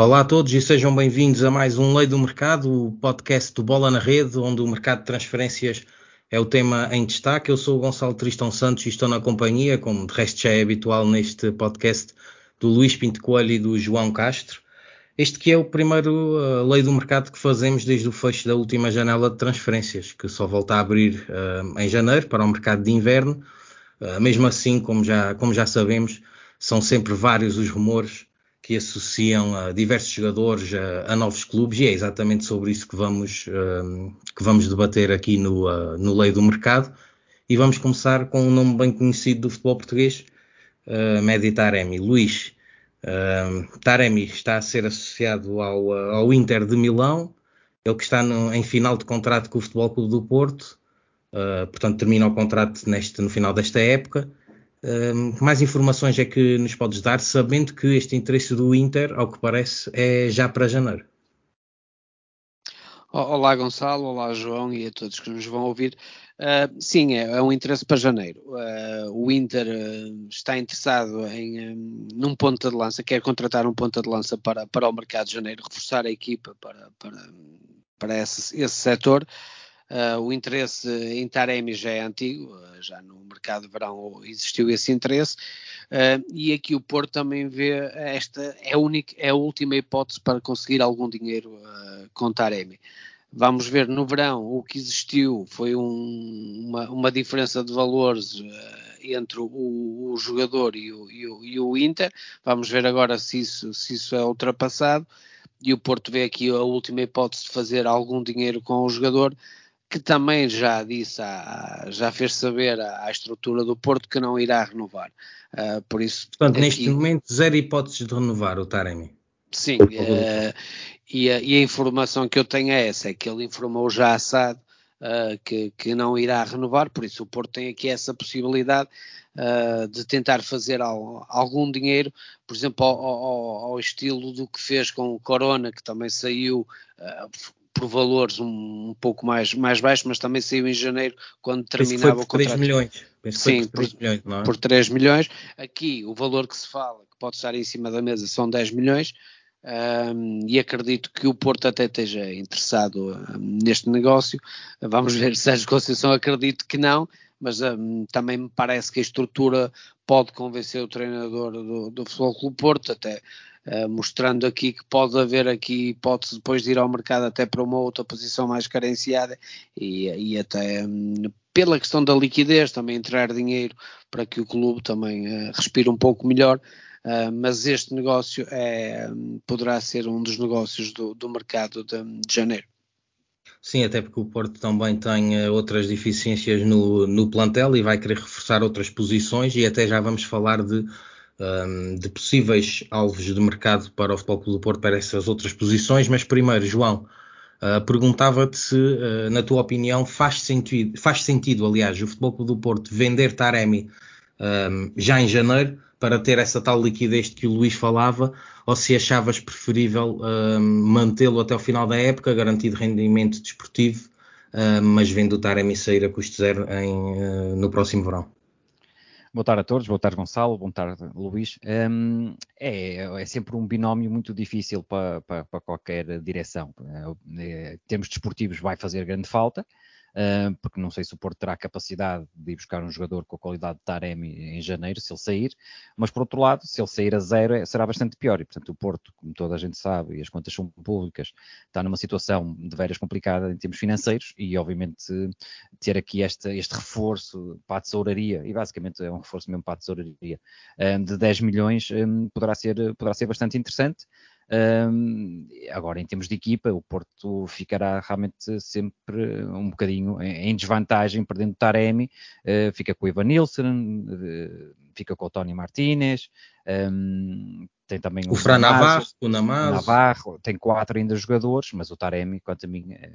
Olá a todos e sejam bem-vindos a mais um Lei do Mercado, o podcast do Bola na Rede, onde o mercado de transferências é o tema em destaque. Eu sou o Gonçalo Tristão Santos e estou na companhia, como de resto já é habitual neste podcast, do Luís Pinto Coelho e do João Castro. Este que é o primeiro uh, Lei do Mercado que fazemos desde o fecho da última janela de transferências, que só volta a abrir uh, em janeiro para o mercado de inverno. Uh, mesmo assim, como já, como já sabemos, são sempre vários os rumores que associam a diversos jogadores a, a, novos clubes e é exatamente sobre isso que vamos, uh, que vamos debater aqui no, uh, no Lei do Mercado. E vamos começar com um nome bem conhecido do futebol português, uh, Medi Taremi. Luís, uh, Taremi está a ser associado ao, ao Inter de Milão, ele que está no, em final de contrato com o Futebol Clube do Porto, portanto termina o contrato neste, no final desta época mais informações é que nos podes dar, sabendo que este interesse do Inter, ao que parece, é já para janeiro? Olá Gonçalo, olá João e a todos que nos vão ouvir. Uh, sim, é, é, um interesse para janeiro. Uh, o Inter uh, está interessado em um, num ponta de lança, quer contratar um ponta de lança para, para o mercado de janeiro, reforçar a equipa para, para, para esse, esse setor. Uh, o interesse em Taremi já é antigo, uh, já no mercado de verão existiu esse interesse, uh, e aqui o Porto também vê esta é a, única, é a última hipótese para conseguir algum dinheiro com Taremi. Vamos ver no verão o que existiu foi um, uma, uma, diferença de valores entre o, o jogador e o, e, o, e o, Inter. Vamos ver agora se isso, se isso é ultrapassado. E o Porto vê aqui a última hipótese de fazer algum dinheiro com o jogador que também já disse, já fez saber à, à, estrutura do Porto que não irá renovar. Uh, por isso, Portanto, aqui, neste momento, zero hipóteses de renovar o Taremi. Sim, uh, e, a, e, a, informação que eu tenho é essa, é que ele informou já a SAD uh, que, que, não irá renovar, por isso o Porto tem aqui essa possibilidade de tentar fazer ao, algum dinheiro, por exemplo, ao, ao, ao, estilo do que fez com o Corona, que também saiu, por valores um, um, pouco mais, mais baixos, mas também saiu em janeiro quando terminava o contrato. 3 milhões. Sim, por 3 milhões, é? por 3 milhões. Aqui o valor que se fala, que pode estar em cima da mesa, são 10 milhões. Um, e acredito que o Porto até esteja interessado neste negócio. Vamos ver se Sérgio Conceição acredito que não, mas um, também me parece que a estrutura pode convencer o treinador do, do Futebol Clube Porto, até Uh, mostrando aqui que pode haver aqui hipótese depois de ir ao mercado até para uma outra posição mais carenciada e, e até um, pela questão da liquidez também entrar dinheiro para que o clube também uh, respire um pouco melhor. Uh, mas este negócio é, um, poderá ser um dos negócios do, do mercado de, de, janeiro. Sim, até porque o Porto também tem outras deficiências no, no plantel e vai querer reforçar outras posições e até já vamos falar de um, de possíveis alvos de mercado para o Futebol Clube do Porto para essas outras posições, mas primeiro, João, uh, perguntava-te se, uh, na tua opinião, faz sentido, faz sentido, aliás, o Futebol Clube do Porto vender Taremi um, já em janeiro para ter essa tal liquidez que o Luís falava, ou se achavas preferível um, mantê-lo até o final da época, garantido rendimento desportivo, mas vendo o Taremi sair a custo zero em, uh, no próximo verão. Boa tarde a todos, boa tarde Gonçalo, boa tarde Luís. Um, é, é, sempre um binómio muito difícil para, para, para qualquer direção. É, termos desportivos vai fazer grande falta, porque não sei se o Porto terá capacidade de ir buscar um jogador com a qualidade de Taremi em janeiro, se ele sair, mas por outro lado, se ele sair a zero, é, será bastante pior. E portanto, o Porto, como toda a gente sabe, e as contas são públicas, está numa situação de veras complicada em termos financeiros e, obviamente, ter aqui este, este reforço para a tesouraria, e basicamente é um reforço mesmo para a tesouraria, um, de 10 milhões, um, poderá, ser, poderá ser bastante interessante. Um, agora, em termos de equipa, o Porto ficará realmente sempre um bocadinho em, desvantagem, perdendo Taremi, uh, fica com o Ivan Nilsson, uh, fica com o Tony Martinez, um, tem também o, o Fran Navarro, o Navarro, tem quatro ainda jogadores, mas o Taremi, quanto a mim, é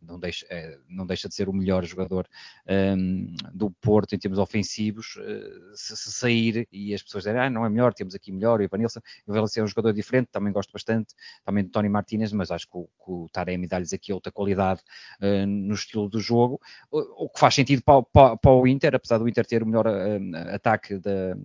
não deixa, é, não deixa de ser o melhor jogador um, do Porto em termos ofensivos. Uh, se, se, sair e as pessoas dizerem, ah, não é melhor, temos aqui melhor, o Vanilson, vai ser um jogador diferente, também gosto bastante, também do Tony Martinez, mas acho que o, que o Taremi dá-lhes aqui outra qualidade uh, no estilo do jogo, o, o que faz sentido para, para, para, o Inter, apesar do Inter ter o melhor uh, ataque da,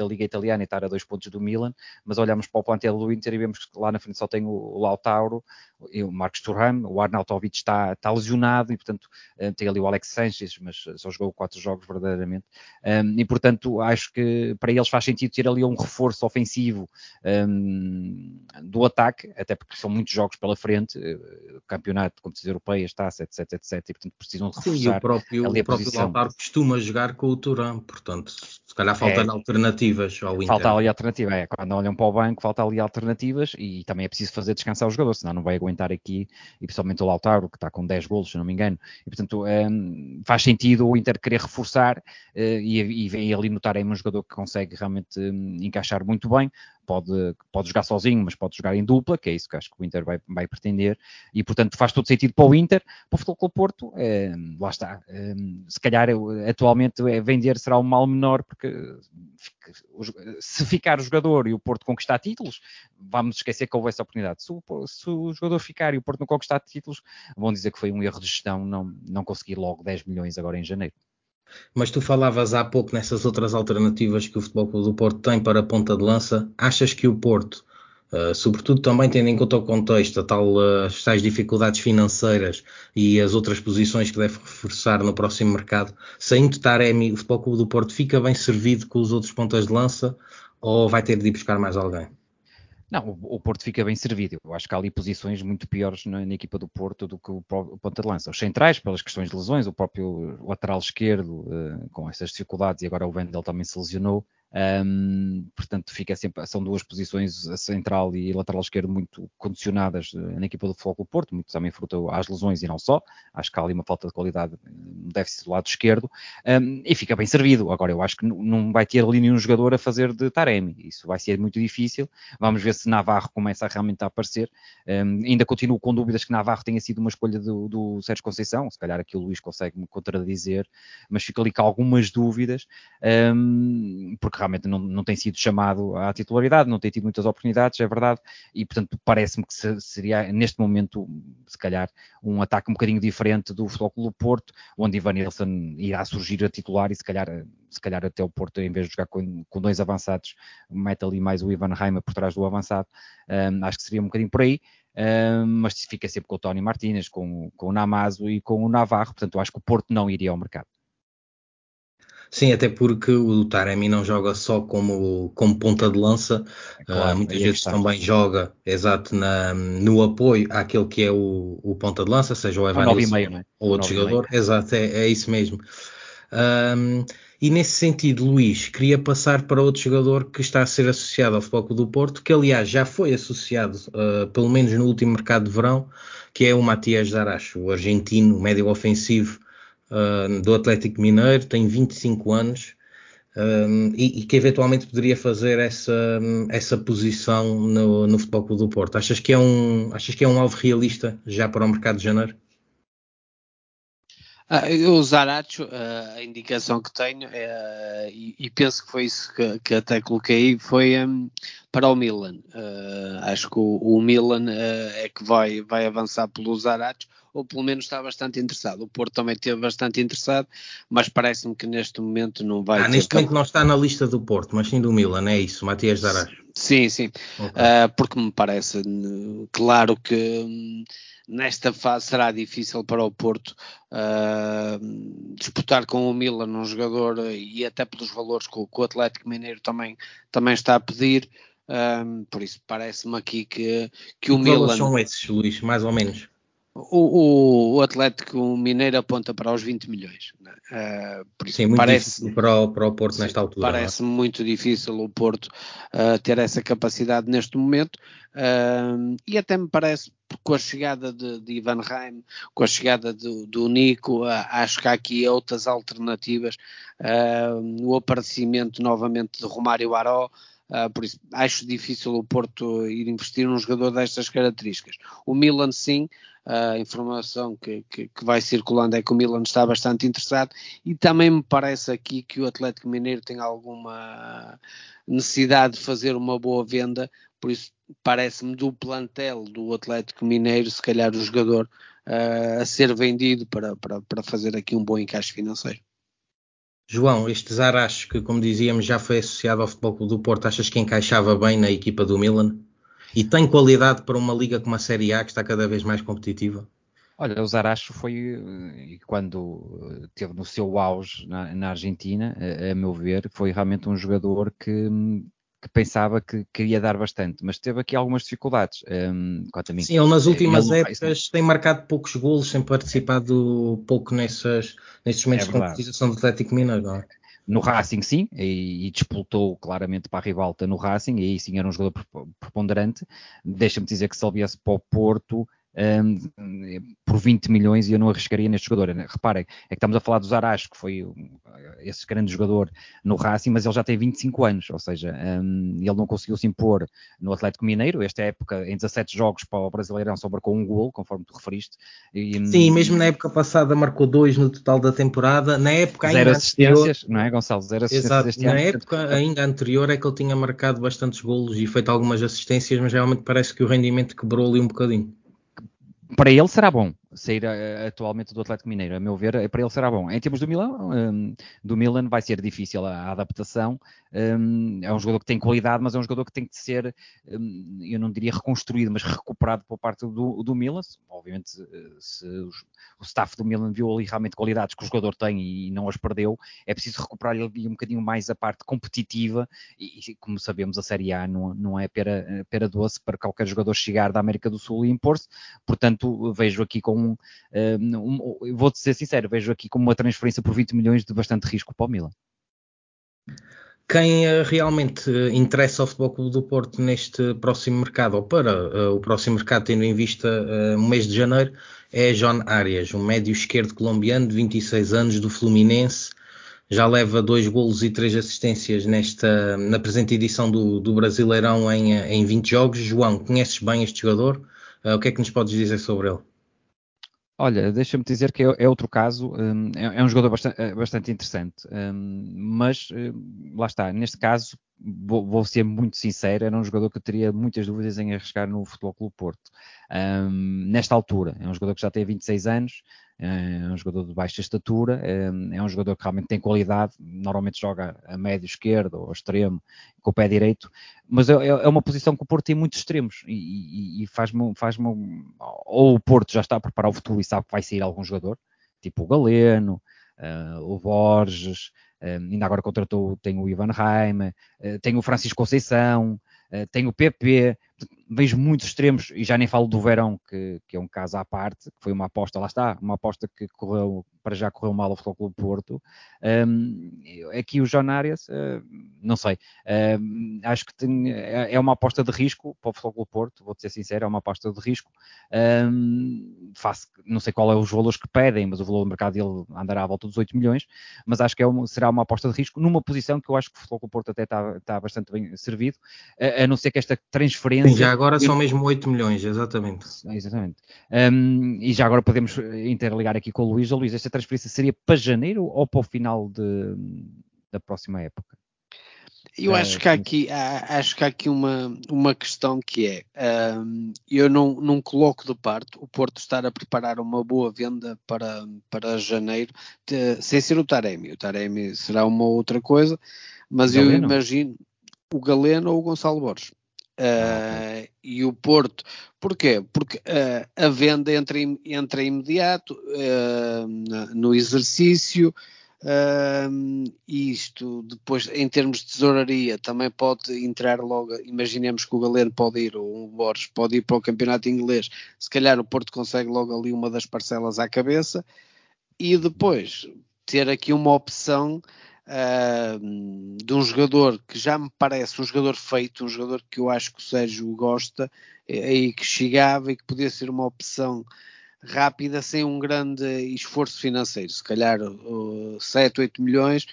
da Liga Italiana e estar a dois pontos do Milan, mas olhamos para o plantel do Inter e vemos que lá na frente só tem o, o Lautaro, o Marcos Thuram, o Arnautovic está, está lesionado e, portanto, uh, tem ali o Alex Sanchez, mas só jogou quatro jogos verdadeiramente. Um, e, portanto, acho que para eles faz sentido ter ali um reforço ofensivo um, do ataque, até porque são muitos jogos pela frente, uh, campeonato, competições europeias, taça, etc, etc, e, portanto, precisam de reforçar Sim, o próprio, ali o próprio Lautaro costuma jogar com o Turam, portanto, se calhar faltam é, alternativas ao Inter. Falta ali alternativa, é, quando olham para o banco, falta ali alternativas e também é preciso fazer descansar o jogador, senão não vai aguentar aqui, e principalmente o Lautaro, que está com 10 golos, se não me engano, e portanto um, faz sentido o Inter querer reforçar uh, e, e vem ali notar aí um jogador que consegue realmente um, encaixar muito bem, pode, pode jogar sozinho, mas pode jogar em dupla, que é isso que acho que o Inter vai, vai pretender, e portanto faz todo sentido para o Inter, para o Futebol Porto, é, lá está, é, se calhar atualmente é, vender será um mal menor, porque se ficar o jogador e o Porto conquistar títulos, vamos esquecer que houve essa oportunidade. Se o, se o, jogador ficar e o Porto não conquistar títulos, vão dizer que foi um erro de gestão não, não conseguir logo 10 milhões agora em janeiro. Mas tu falavas há pouco nessas outras alternativas que o Futebol Clube do Porto tem para a ponta de lança. Achas que o Porto, uh, sobretudo também tendo em conta o contexto, a tal, uh, as tais dificuldades financeiras e as outras posições que deve reforçar no próximo mercado, saindo de Taremi, o Futebol Clube do Porto fica bem servido com os outros pontas de lança ou vai ter de ir buscar mais alguém? Não, o, Porto fica bem servido. Eu acho que há ali posições muito piores na, na equipa do Porto do que o, o ponta de lança. Os centrais, pelas questões de lesões, o próprio lateral esquerdo, uh, com essas dificuldades, e agora o Wendel também se lesionou. Um, portanto, fica sempre, são duas posições, a central e a lateral esquerdo, muito condicionadas eh, na equipa do Futebol Porto, muito também fruto às lesões e não só. Acho que há ali uma falta de qualidade, um déficit do lado esquerdo, um, e fica bem servido. Agora, eu acho que não vai ter ali nenhum jogador a fazer de Taremi, isso vai ser muito difícil. Vamos ver se Navarro começa realmente a aparecer. Um, ainda continuo com dúvidas que Navarro tenha sido uma escolha do, do Sérgio Conceição, se calhar aqui o Luís consegue me contradizer, mas fico ali com algumas dúvidas, porque realmente não, não tem sido chamado à titularidade, não tem tido muitas oportunidades, é verdade, e portanto parece-me que seria neste momento, se calhar, um ataque um bocadinho diferente do Futebol Clube Porto, onde Ivan Nilsson irá surgir a titular e se calhar, se calhar até o Porto, em vez de jogar com, com dois avançados, mete ali mais o Ivan Reimer por trás do avançado, um, acho que seria um bocadinho por aí. Um, mas fica sempre com o Tony Martínez, com, com o Namazo e com o Navarro, portanto acho que o Porto não iria ao mercado. Sim, até porque o Taremi não joga só como, como ponta de lança, é claro, uh, muitas vezes está. também joga exato na, no apoio àquele que é o, o ponta de lança, seja o é? ou outro jogador, exato, é, é, isso mesmo. Um, e nesse sentido, Luís, queria passar para outro jogador que está a ser associado ao Futebol do Porto, que aliás já foi associado, uh, pelo menos no último mercado de verão, que é o Matias Daracho, o argentino, médio ofensivo, do Atlético Mineiro, tem 25 anos um, e, e, que eventualmente poderia fazer essa, essa posição no, no Futebol Clube do Porto. Achas que, é um, achas que é um alvo realista já para o mercado de janeiro? Ah, o Zaracho, uh, a indicação que tenho, uh, e, e, penso que foi isso que, que até coloquei, foi um, para o Milan. Uh, acho que o, o Milan é que vai, vai avançar pelo Zaracho, ou pelo menos está bastante interessado. O Porto também esteve bastante interessado, mas parece-me que neste momento não vai. Ah, neste momento não está na lista do Porto, mas sim do Milan, é isso, Matias Zaracho. Sim, sim, okay. porque me parece claro que. Um, nesta fase será difícil para o Porto uh, disputar com o Milan um jogador e até pelos valores que o, que o Atlético Mineiro também, também está a pedir. Ah, por isso parece-me aqui que, que o que Milan. são esses, Luís, mais ou menos? O, o, o, Atlético Mineiro aponta para os 20 milhões. Uh, por isso sim, muito parece para o, para o Porto nesta altura. É? Parece muito difícil o Porto uh, ter essa capacidade neste momento. Uh, e até me parece, com a chegada de, de Ivan Reim, com a chegada do, do Nico, acho que há aqui outras alternativas. o aparecimento novamente de Romário Aró. Uh, por isso acho difícil o Porto ir investir num jogador destas características. O Milan sim, a informação que, que, que, vai circulando é que o Milan está bastante interessado e também me parece aqui que o Atlético Mineiro tem alguma necessidade de fazer uma boa venda, por isso parece-me do plantel do Atlético Mineiro, se calhar o jogador uh, a ser vendido para, para, para fazer aqui um bom encaixe financeiro. João, este Zaracho, que como dizíamos já foi associado ao Futebol Clube do Porto, achas que encaixava bem na equipa do Milan? E tem qualidade para uma liga como a Série A, que está cada vez mais competitiva? Olha, o Zaracho foi, eh, quando teve no seu auge na, na Argentina, a, a, meu ver, foi realmente um jogador que, que pensava que queria dar bastante, mas teve aqui algumas dificuldades. Um, quanto a mim. Sim, ele nas últimas ele épocas tem marcado poucos golos, tem participado pouco nessas, nesses momentos é de competição do Atlético Mineiro. Não é? No Racing, sim, e, e, disputou claramente para a rivalta no Racing, e aí sim era um jogador preponderante. Deixa-me dizer que se ele viesse para o Porto, um, por 20 milhões e eu não arriscaria neste jogador. Reparem, é que estamos a falar do Zaracho, que foi esse grande jogador no Racing, mas ele já tem 25 anos, ou seja, um, ele não conseguiu se impor no Atlético Mineiro. Esta época, em 17 jogos para o Brasileirão, só marcou um gol, conforme tu referiste. E, hum, Sim, mesmo na época passada marcou dois no total da temporada. Na época ainda zero assistências, anterior... não é, Gonçalo? Zero assistências Exato. Na época ainda anterior é que ele tinha marcado bastantes golos e feito algumas assistências, mas realmente parece que o rendimento quebrou ali um bocadinho para ele será bom sair uh, atualmente do Atlético Mineiro, a meu ver, eh, para ele será bom. Em termos do Milan, um, do Milan vai ser difícil a, adaptação. Um, é um jogador que tem qualidade, mas é um jogador que tem que ser, um, eu não diria reconstruído, mas recuperado por parte do, do Milan. Obviamente, se os, o staff do Milan viu ali realmente qualidades que o jogador tem e não as perdeu, é preciso recuperar ali um bocadinho mais a parte competitiva. E, e como sabemos, a Série A não, não é pera, pera doce para qualquer jogador chegar da América do Sul e impor-se. Portanto, vejo aqui com um, um vou-te ser sincero, vejo aqui como uma transferência por 20 milhões de bastante risco para o Milan. Quem uh, realmente uh, interessa ao Futebol Clube do Porto neste próximo mercado, ou para uh, o próximo mercado, tendo em vista o mês de janeiro, é John Arias, um médio esquerdo colombiano de 26 anos do Fluminense. Já leva dois golos e três assistências nesta, na presente edição do, do Brasileirão em, em 20 jogos. João, conheces bem este jogador? o que é que nos podes dizer sobre ele? Olha, deixa-me dizer que é, é outro caso, um, é, é, um jogador bastante, é bastante interessante, um, mas um, lá está, neste caso, vou, ser muito sincero, era um jogador que eu teria muitas dúvidas em arriscar no Futebol Clube Porto. Hum, nesta altura, é um jogador que já tem 26 anos, é um jogador de baixa estatura, é, é um jogador que realmente tem qualidade, normalmente joga a médio esquerdo ou extremo, com o pé direito, mas é, é, uma posição que o Porto tem muitos extremos e, faz-me, faz ou o Porto já está a preparar o futuro e sabe que vai sair algum jogador, tipo o Galeno, uh, o Borges, ainda agora contratou, tem o Ivan Raima, uh, tem o Francisco Conceição, uh, tem o PP, vejo muitos extremos, e já nem falo do Verão, que, que, é um caso à parte, que foi uma aposta, lá está, uma aposta que correu, para já correu mal ao Futebol Clube Porto. Um, aqui o John Arias, uh, não sei, uh, acho que tem, é, é uma aposta de risco para o Futebol Clube Porto, vou ser sincero, é uma aposta de risco. Um, faço, não sei qual é os valores que pedem, mas o valor do mercado dele andará à volta dos 8 milhões, mas acho que é uma, será uma aposta de risco numa posição que eu acho que o Futebol Clube Porto até está, está bastante bem servido, a, a não ser que esta transferência Sim, já agora são mesmo 8 milhões, exatamente. Exatamente. Um, e já agora podemos interligar aqui com o Luís. O Luís, esta transferência seria para janeiro ou para o final de, da próxima época? Eu acho que há aqui, acho que há aqui uma, uma questão que é, um, eu não, não coloco de parte o Porto estar a preparar uma boa venda para, para janeiro, de, sem ser o Taremi. O Taremi será uma outra coisa, mas eu imagino o Galeno ou o Gonçalo Borges. Uh, e o Porto, porquê? Porque uh, a venda entra, entra imediato uh, no exercício, isto depois em termos de tesouraria também pode entrar logo, imaginemos que o Galeno pode ir, ou o Borges pode ir para o campeonato inglês, se calhar o Porto consegue logo ali uma das parcelas à cabeça, e depois ter aqui uma opção uh, de um jogador que já me parece um jogador feito, um jogador que eu acho que o Sérgio gosta e que chegava e que podia ser uma opção rápida sem um grande esforço financeiro, se calhar uh, 7, 8 milhões,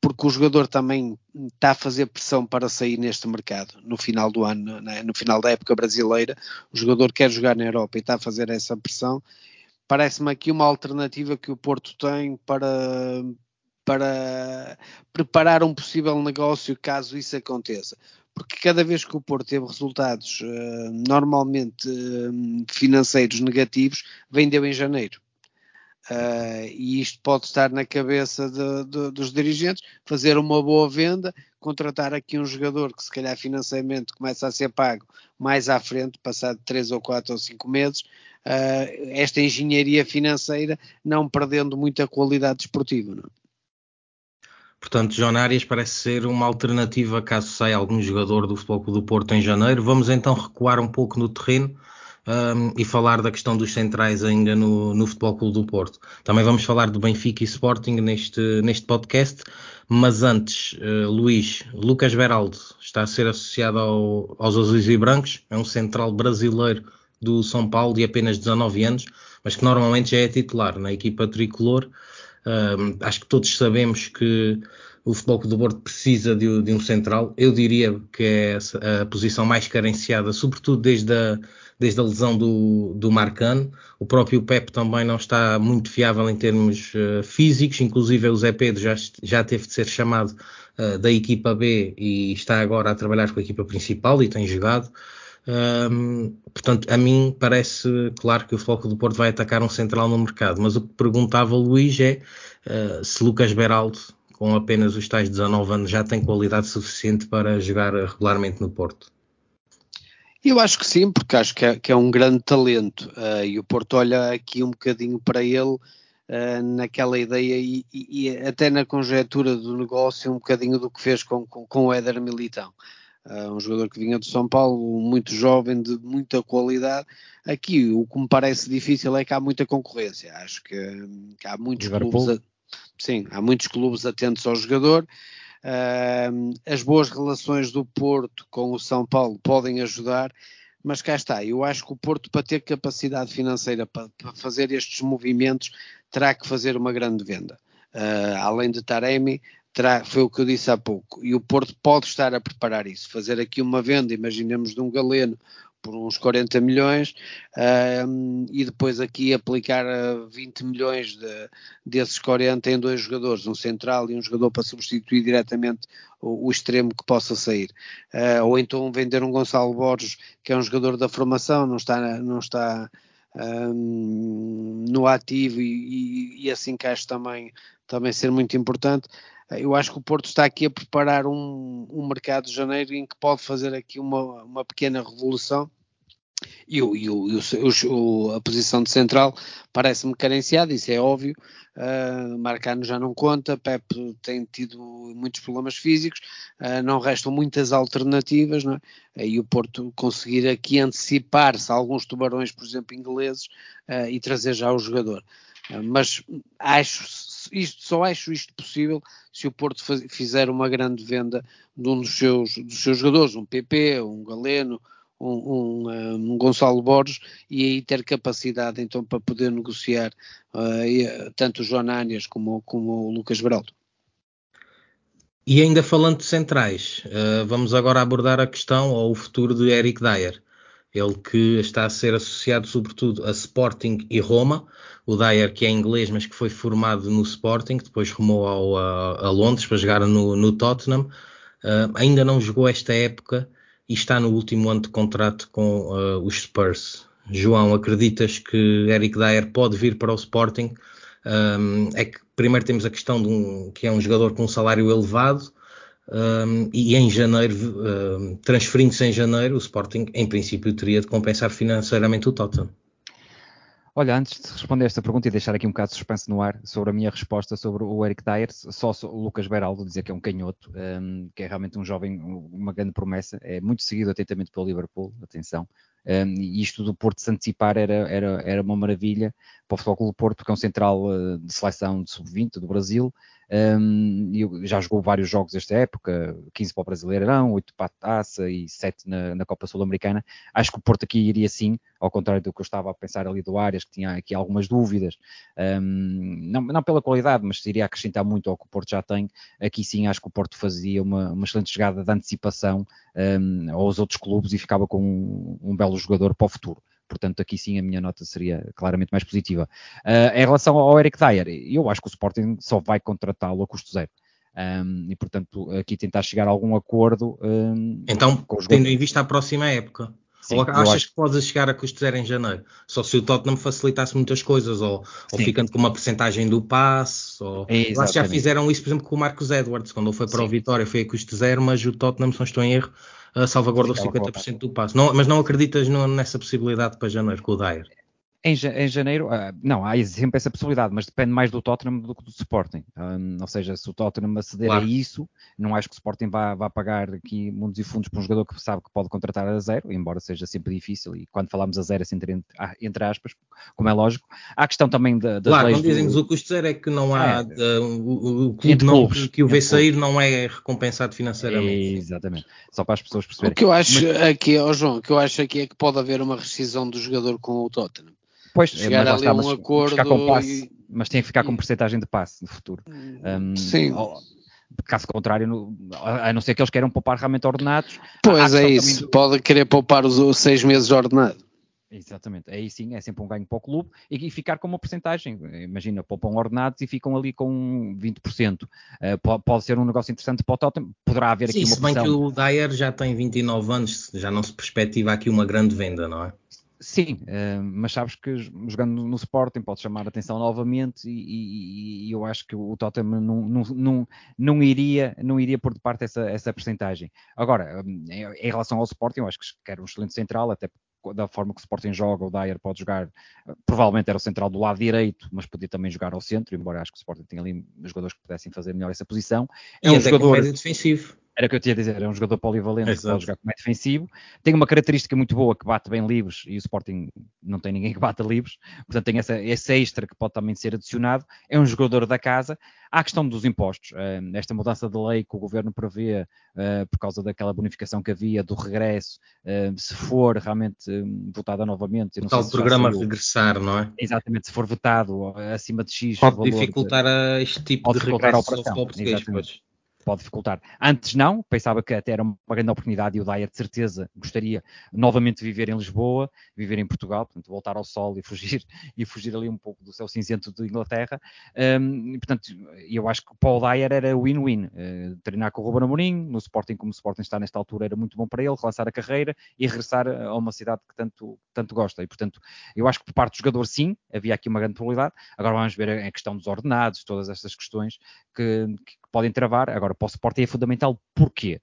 porque o jogador também está a fazer pressão para sair neste mercado no final do ano, né? no final da época brasileira. O jogador quer jogar na Europa e está a fazer essa pressão. Parece-me aqui uma alternativa que o Porto tem para, para preparar um possível negócio caso isso aconteça. Porque cada vez que o Porto teve resultados uh, normalmente uh, financeiros negativos, vendeu em janeiro. Uh, e isto pode estar na cabeça de, de, dos dirigentes, fazer uma boa venda, contratar aqui um jogador que se calhar financeiramente começa a ser pago mais à frente, passado 3 ou 4 ou 5 meses, uh, esta engenharia financeira não perdendo muita qualidade desportiva. Não? Portanto, João Arias parece ser uma alternativa caso saia algum jogador do Futebol Clube do Porto em janeiro. Vamos então recuar um pouco no terreno um, e falar da questão dos centrais ainda no, no Futebol Clube do Porto. Também vamos falar do Benfica e Sporting neste, neste podcast, mas antes, uh, Luís, Lucas Beraldo está a ser associado ao, aos azuis e brancos, é um central brasileiro do São Paulo de apenas 19 anos, mas que normalmente já é titular na equipa tricolor. Um, acho que todos sabemos que o Futebol do Porto precisa de, de, um central. Eu diria que é a, a posição mais carenciada, sobretudo desde a, desde a lesão do, do Marcano. O próprio Pep também não está muito fiável em termos uh, físicos, inclusive o Zé Pedro já, já teve de ser chamado uh, da equipa B e está agora a trabalhar com a equipa principal e tem jogado. Portanto, a mim parece claro que o Foco do Porto vai atacar um central no mercado, mas o que perguntava Luís é uh, se Lucas Beraldo, com apenas os tais 19 anos, já tem qualidade suficiente para jogar regularmente no Porto. Eu acho que sim, porque acho que é, que é um grande talento uh, e o Porto olha aqui um bocadinho para ele uh, naquela ideia e, e, e, até na conjectura do negócio um bocadinho do que fez com, com, com o Éder Militão. Uh, um jogador que vinha do São Paulo, muito jovem, de muita qualidade. Aqui o que me parece difícil é que há muita concorrência. Acho que, que há muitos clubes, a, sim, há muitos clubes atentos ao jogador. Uh, as boas relações do Porto com o São Paulo podem ajudar, mas cá está. Eu acho que o Porto, para ter capacidade financeira para, para fazer estes movimentos, terá que fazer uma grande venda. Uh, além de Taremi, terá, foi o que eu disse há pouco, e o Porto pode estar a preparar isso, fazer aqui uma venda, imaginemos de um Galeno por uns 40 milhões um, e depois aqui aplicar 20 milhões de, desses 40 em dois jogadores, um central e um jogador para substituir diretamente o, o extremo que possa sair. Uh, ou então vender um Gonçalo Borges, que é um jogador da formação, não está, não está um, no ativo e, e, e assim também, também ser muito importante. Eu acho que o Porto está aqui a preparar um, um mercado de janeiro em que pode fazer aqui uma, uma pequena revolução e, o, e, o, e o, a posição de central parece-me carenciada, isso é óbvio. Uh, Marcano já não conta, Pepe tem tido muitos problemas físicos, uh, não restam muitas alternativas, não é? e o Porto conseguir aqui antecipar-se alguns tubarões, por exemplo, ingleses, uh, e trazer já o jogador. mas acho isto, só acho isto possível se o Porto faz, fizer uma grande venda de um dos seus, dos seus jogadores, um PP, um Galeno, um, um, um, Gonçalo Borges e aí ter capacidade então para poder negociar uh, tanto o João Anias como, como o Lucas Beraldo. E ainda falando de centrais, uh, vamos agora abordar a questão ou o futuro de Eric Dyer. Ele que está a ser associado sobretudo a Sporting e Roma. O Dyer, que é inglês, mas que foi formado no Sporting, depois rumou ao, a, a, Londres para jogar no, no Tottenham. Uh, ainda não jogou esta época e está no último ano de contrato com uh, os Spurs. João, acreditas que Eric Dyer pode vir para o Sporting? Um, é que primeiro temos a questão de um, que é um jogador com um salário elevado um, e em janeiro, um, transferindo-se em janeiro, o Sporting, em princípio, teria de compensar financeiramente o Tottenham. Olha, antes de responder esta pergunta e deixar aqui um bocado de suspense no ar sobre a minha resposta sobre o Eric Dyer, só o Lucas Beraldo dizer que é um canhoto, um, que é realmente um jovem, uma grande promessa, é muito seguido atentamente pelo Liverpool, atenção, um, e isto do Porto se antecipar era, era, era uma maravilha para o Futebol Clube Porto, porque é um central uh, de seleção de sub-20 do Brasil, um, já jogou vários jogos desta época, 15 para o Brasileirão, 8 para a Taça e 7 na, na Copa Sul-Americana. Acho que o Porto aqui iria sim, ao contrário do que eu estava a pensar ali do Arias, que tinha aqui algumas dúvidas, um, não, não, pela qualidade, mas iria acrescentar muito ao que o Porto já tem. Aqui sim acho que o Porto fazia uma, uma excelente jogada de antecipação um, aos outros clubes e ficava com um belo jogador para o futuro portanto aqui sim a minha nota seria claramente mais positiva. Uh, em relação ao Eric Dyer, eu acho que o Sporting só vai contratá-lo a custo zero. Um, e portanto aqui tentar chegar a algum acordo. Um, então, tendo em vista a próxima época, Sim, ou achas que pode chegar a custo zero em janeiro? Só se o Tottenham facilitasse muitas coisas, ou, ou ficando com uma porcentagem do passe, ou... É, eu acho que já fizeram isso, por exemplo, com o Marcos Edwards, quando ele foi para Sim. o Vitória foi a custo zero, mas o Tottenham, se não estou em erro, salvaguardou 50% do passe. Não, mas não acreditas no, nessa possibilidade para janeiro com o Dyer? Em, em, janeiro, uh, não, há sempre essa possibilidade, mas depende mais do Tottenham do que do Sporting. Um, ou seja, se o Tottenham aceder claro. a isso, não acho que o Sporting vá, vá pagar aqui mundos e fundos para um jogador que sabe que pode contratar a zero, embora seja sempre difícil, e quando falamos a zero é sempre entre, entre aspas, como é lógico. Há a questão também da, das claro, leis... Claro, do... o custo zero é que não há... É, o, o, clube não, clubes, que o vê sair não é recompensado financeiramente. É, exatamente. Só para as pessoas perceberem. O que eu acho mas... aqui, oh João, o que eu acho aqui é que pode haver uma rescisão do jogador com o Tottenham. Pois, chegar mas, ali está, um acordo ficar com passe, e... mas tem que ficar com porcentagem de passe no futuro. Um, Sim. caso contrário, no, a não ser que eles queiram poupar realmente ordenados. Pois é isso, do... pode querer poupar os, os seis meses ordenado. Exatamente, aí sim é sempre um ganho para o clube e, e ficar com uma porcentagem. Imagina, poupam ordenados e ficam ali com 20%. Uh, eh, pode, pode, ser um negócio interessante para o Tottenham, poderá haver sim, aqui uma se bem que o Dyer já tem 29 anos, já não se perspectiva aqui uma grande venda, não é? Sim, uh, mas sabes que jogando no Sporting pode chamar a atenção novamente e, e, e eu acho que o Tottenham não, não, não, não, iria, não iria pôr de parte essa, essa percentagem. Agora, em, em relação ao Sporting, eu acho que quer um excelente central, até da forma que o Sporting joga, o Dyer pode jogar, provavelmente era o central do lado direito, mas podia também jogar ao centro, embora acho que o Sporting tenha ali jogadores que pudessem fazer melhor essa posição. É um jogador defensivo. Era o que eu tinha a dizer, é um jogador polivalente Exato. que pode jogar como é defensivo. Tem uma característica muito boa que bate bem livres e o Sporting não tem ninguém que bata livres, portanto tem essa, esse extra que pode também ser adicionado. É um jogador da casa. Há a questão dos impostos, uh, esta mudança de lei que o governo prevê uh, por causa daquela bonificação que havia do regresso, uh, se for realmente votada novamente. o tal programa regressar, não é? Exatamente, se for votado acima de X. Pode valor, dificultar este tipo de regresso ao português pode dificultar. Antes não, pensava que até era uma grande oportunidade e o Dyer de certeza gostaria novamente de viver em Lisboa, viver em Portugal, portanto voltar ao sol e fugir e fugir ali um pouco do céu cinzento de Inglaterra. Um, e, portanto, eu acho que o Paul Dyer era win-win. Uh, treinar com o Ruben Amorim, no Sporting como o Sporting está nesta altura era muito bom para ele, relançar a carreira e regressar a uma cidade que tanto, tanto gosta. E portanto, eu acho que por parte do jogador sim, havia aqui uma grande probabilidade. Agora vamos ver a questão dos ordenados, todas estas questões que, que podem travar. Agora, para o Sporting é fundamental. Porquê?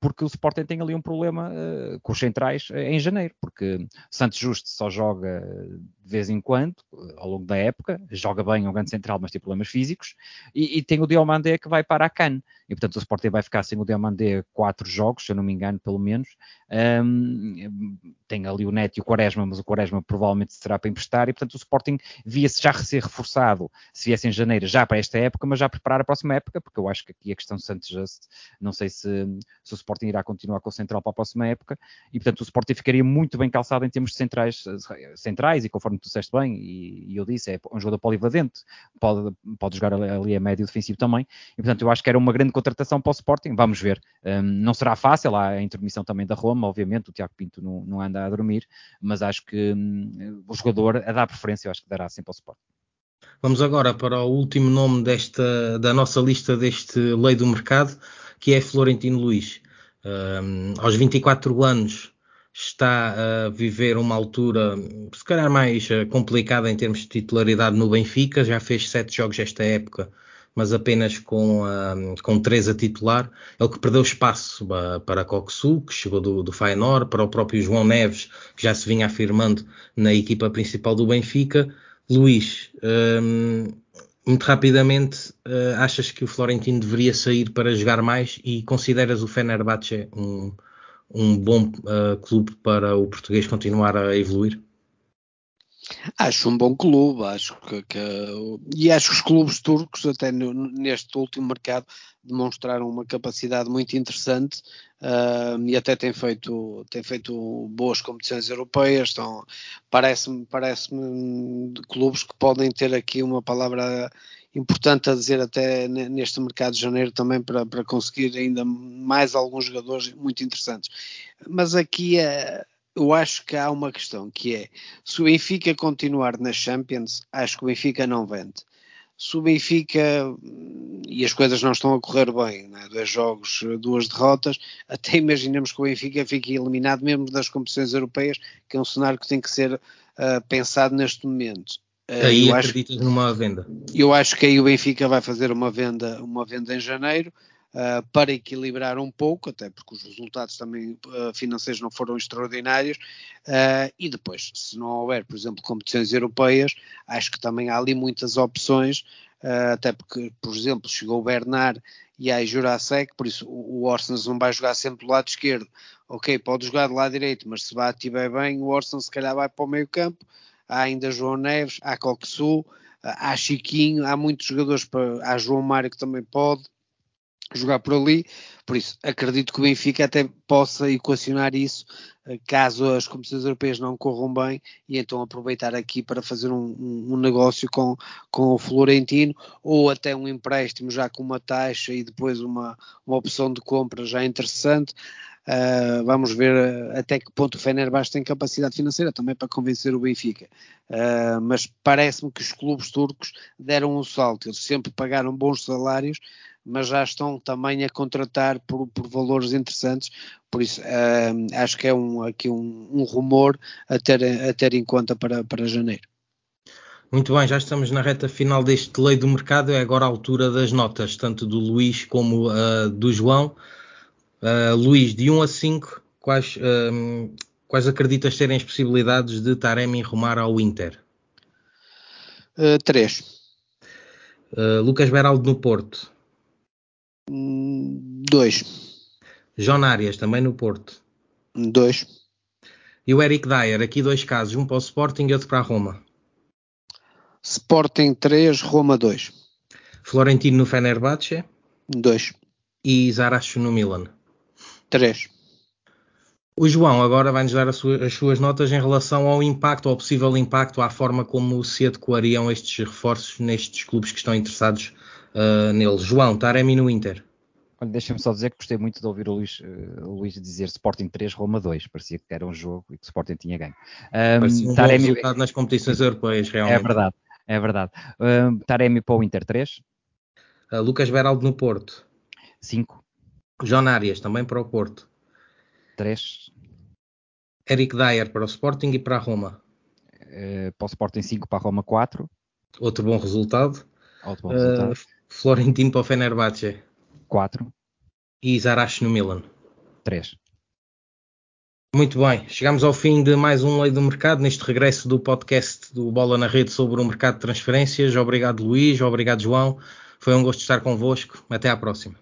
porque o Sporting tem ali um problema uh, com os centrais uh, em janeiro, porque Santos Justo só joga de vez em quando, uh, ao longo da época, joga bem, é um grande central, mas tem problemas físicos, e, e tem o Diomandé que vai para a CAN, e portanto o Sporting vai ficar sem o Diomandé quatro jogos, se eu não me engano, pelo menos, um, tem ali o Neto e o Quaresma, mas o Quaresma provavelmente será para emprestar, e portanto o Sporting via-se já ser reforçado, se viesse em janeiro, já para esta época, mas já preparar a próxima época, porque eu acho que aqui a questão de Santos Just, não sei se, se o Sporting irá continuar com o Central para a próxima época. E, portanto, o Sporting ficaria muito bem calçado em termos de centrais, centrais e conforme tu disseste bem, e, e eu disse, é um jogador polivalente, pode, pode jogar ali a médio defensivo também, e, portanto, eu acho que era uma grande contratação para o Sporting, vamos ver. Um, não será fácil, há a intermissão também da Roma, obviamente, o Tiago Pinto não, não anda a dormir, mas acho que um, o jogador a dar preferência, eu acho que dará sempre ao Sporting. Vamos agora para o último nome desta, da nossa lista deste Lei do Mercado, que é Florentino Luiz. Um, aos 24 anos está a viver uma altura, se calhar mais uh, complicada em termos de titularidade no Benfica, já fez sete jogos esta época, mas apenas com, uh, com três a titular. Ele que perdeu espaço uh, para Coxu, que chegou do, do Feyenoord, para o próprio João Neves, que já se vinha afirmando na equipa principal do Benfica. Luís, um, muito rapidamente, uh, achas que o Florentino deveria sair para jogar mais e consideras o Fenerbahçe um, um bom uh, clube para o português continuar a evoluir? Acho um bom clube, acho que, que, e acho que os clubes turcos, até no, neste último mercado, demonstraram uma capacidade muito interessante uh, e até têm feito, têm feito boas competições europeias. Parece-me parece clubes que podem ter aqui uma palavra importante a dizer até neste mercado de janeiro também para, para conseguir ainda mais alguns jogadores muito interessantes. Mas aqui é eu acho que há uma questão que é se o Benfica continuar na Champions, acho que o Benfica não vende. se o Benfica e as coisas não estão a correr bem, né? dois jogos, duas derrotas, até imaginamos que o Benfica fique eliminado mesmo das competições europeias, que é um cenário que tem que ser uh, pensado neste momento. Uh, aí acreditas acho, numa venda? Eu acho que aí o Benfica vai fazer uma venda, uma venda em janeiro uh, para equilibrar um pouco, até porque os resultados também uh, financeiros não foram extraordinários, uh, e depois, se não houver, por exemplo, competições europeias, acho que também há ali muitas opções, até porque, por exemplo, chegou o Bernard e aí Jurasek, por isso o Orsens não vai jogar sempre do lado esquerdo, ok, pode jogar do lado direito, mas se vai estiver bem, o Orsens se calhar vai para o meio campo, há ainda João Neves, há Coxu, há Chiquinho, há muitos jogadores, para, há João Mário que também pode, jogar por ali, por isso acredito que o Benfica até possa equacionar isso eh, caso as competições europeias não corram bem e então aproveitar aqui para fazer um, um, negócio com, com o Florentino ou até um empréstimo já com uma taxa e depois uma, uma opção de compra já interessante. Uh, vamos ver eh, até que ponto o Fenerbahçe tem capacidade financeira também para convencer o Benfica. Uh, mas parece-me que os clubes turcos deram um salto. Eles sempre pagaram bons salários, mas já estão também a contratar por, por valores interessantes, por isso uh, acho que é um, aqui um, um, rumor a ter, a ter em conta para, para janeiro. Muito bem, já estamos na reta final deste lei do mercado, é agora a altura das notas, tanto do Luís como uh, do João. Uh, Luís, de 1 a 5, quais, quais acreditas serem as possibilidades de Taremi rumar ao Inter? 3. Lucas Beraldo no Porto. Dois. João Arias, também no Porto. Dois. E o Eric Dyer, aqui dois casos, um para o Sporting e outro para a Roma. Sporting 3, Roma 2. Florentino no Fenerbahçe. 2. E Zaracho no Milan. 3. O João agora vai-nos dar sua, as suas notas em relação ao impacto, ao possível impacto, à forma como se adequariam estes reforços nestes clubes que estão interessados uh, neles. João, Taremi no Inter. Deixa-me só dizer que gostei muito de ouvir o Luís, uh, o Luís dizer Sporting 3, Roma 2. Parecia que era um jogo e que o Sporting tinha ganho. Um, um Taremi... resultado nas competições europeias, realmente. É verdade, é verdade. Um, Taremi para o Inter 3. Uh, Lucas Beraldo no Porto. 5. João Arias, também para o Porto. 3. Eric Dyer para o Sporting e para a Roma. Uh, para o Sporting 5, para a Roma 4. Outro bom resultado. Outro bom resultado. Florentino para o Fenerbahçe. 4. E Zaracho no Milan. 3. Muito bem, chegamos ao fim de mais um Lei do Mercado, neste regresso do podcast do Bola na Rede sobre o mercado de transferências. Obrigado, Luís, obrigado, João. Foi um gosto estar convosco. Até à próxima.